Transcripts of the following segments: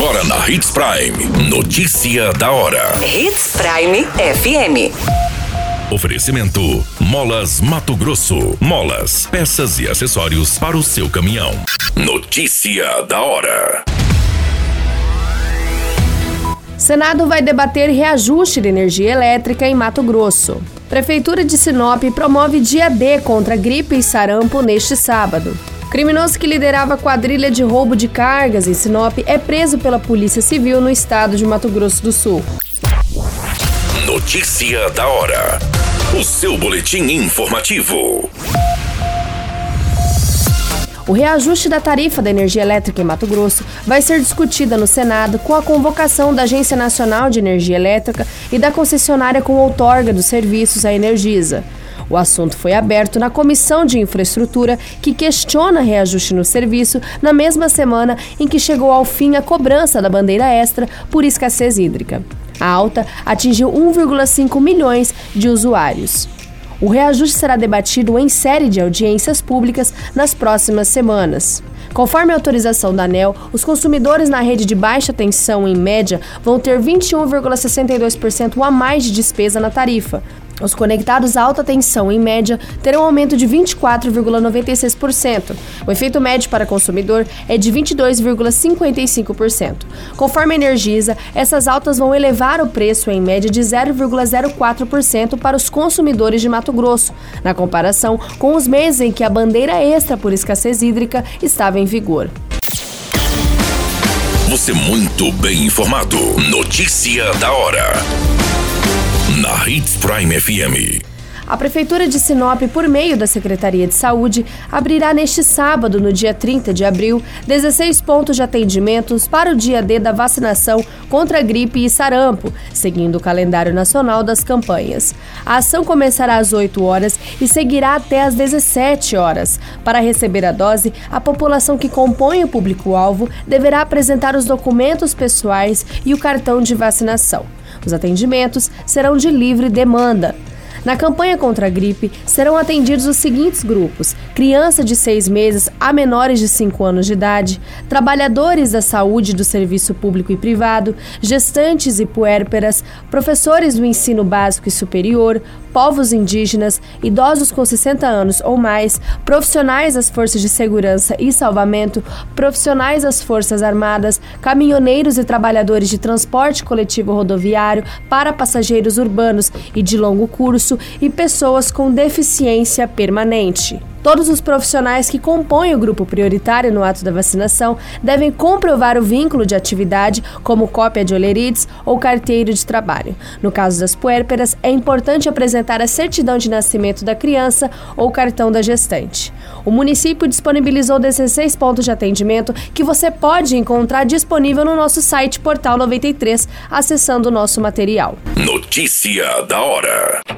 Agora na Hits Prime. Notícia da hora. Hits Prime FM. Oferecimento: Molas Mato Grosso. Molas, peças e acessórios para o seu caminhão. Notícia da hora. Senado vai debater reajuste de energia elétrica em Mato Grosso. Prefeitura de Sinop promove dia D contra gripe e sarampo neste sábado. Criminoso que liderava a quadrilha de roubo de cargas em Sinop é preso pela Polícia Civil no estado de Mato Grosso do Sul. Notícia da hora. O seu boletim informativo. O reajuste da tarifa da energia elétrica em Mato Grosso vai ser discutida no Senado com a convocação da Agência Nacional de Energia Elétrica e da concessionária com outorga dos serviços à Energisa. O assunto foi aberto na Comissão de Infraestrutura, que questiona reajuste no serviço na mesma semana em que chegou ao fim a cobrança da bandeira extra por escassez hídrica. A alta atingiu 1,5 milhões de usuários. O reajuste será debatido em série de audiências públicas nas próximas semanas. Conforme a autorização da ANEL, os consumidores na rede de baixa tensão, em média, vão ter 21,62% a mais de despesa na tarifa, os conectados à alta tensão, em média, terão um aumento de 24,96%. O efeito médio para consumidor é de 22,55%. Conforme a Energisa, essas altas vão elevar o preço em média de 0,04% para os consumidores de Mato Grosso, na comparação com os meses em que a bandeira extra por escassez hídrica estava em vigor. Você muito bem informado. Notícia da hora na Hits Prime FM. A Prefeitura de Sinop, por meio da Secretaria de Saúde, abrirá neste sábado, no dia 30 de abril, 16 pontos de atendimentos para o dia D da vacinação contra a gripe e sarampo, seguindo o calendário nacional das campanhas. A ação começará às 8 horas e seguirá até às 17 horas. Para receber a dose, a população que compõe o público-alvo deverá apresentar os documentos pessoais e o cartão de vacinação. Os atendimentos serão de livre demanda. Na campanha contra a gripe, serão atendidos os seguintes grupos: criança de seis meses a menores de 5 anos de idade, trabalhadores da saúde do serviço público e privado, gestantes e puérperas, professores do ensino básico e superior, povos indígenas, idosos com 60 anos ou mais, profissionais das forças de segurança e salvamento, profissionais das Forças Armadas, caminhoneiros e trabalhadores de transporte coletivo rodoviário para passageiros urbanos e de longo curso e pessoas com deficiência permanente. Todos os profissionais que compõem o grupo prioritário no ato da vacinação devem comprovar o vínculo de atividade, como cópia de olerites ou carteiro de trabalho. No caso das puérperas, é importante apresentar a certidão de nascimento da criança ou cartão da gestante. O município disponibilizou 16 pontos de atendimento que você pode encontrar disponível no nosso site Portal 93, acessando o nosso material. Notícia da hora.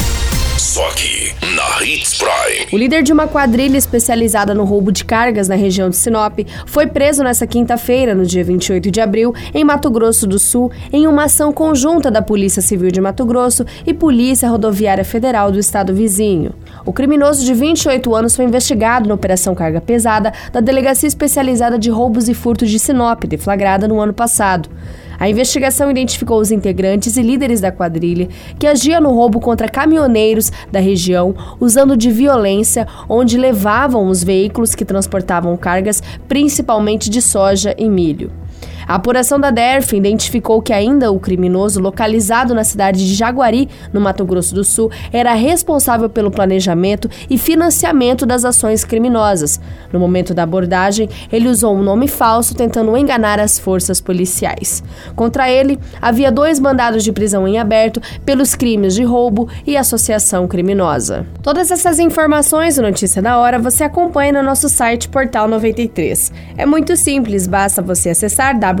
Só aqui, na Hits Prime. O líder de uma quadrilha especializada no roubo de cargas na região de Sinop foi preso nesta quinta-feira, no dia 28 de abril, em Mato Grosso do Sul, em uma ação conjunta da Polícia Civil de Mato Grosso e Polícia Rodoviária Federal do estado vizinho. O criminoso de 28 anos foi investigado na Operação Carga Pesada da Delegacia Especializada de Roubos e Furtos de Sinop, deflagrada no ano passado. A investigação identificou os integrantes e líderes da quadrilha que agia no roubo contra caminhoneiros da região, usando de violência, onde levavam os veículos que transportavam cargas, principalmente de soja e milho. A apuração da DERF identificou que ainda o criminoso, localizado na cidade de Jaguari, no Mato Grosso do Sul, era responsável pelo planejamento e financiamento das ações criminosas. No momento da abordagem, ele usou um nome falso tentando enganar as forças policiais. Contra ele, havia dois mandados de prisão em aberto pelos crimes de roubo e associação criminosa. Todas essas informações e notícia da hora você acompanha no nosso site Portal 93. É muito simples, basta você acessar www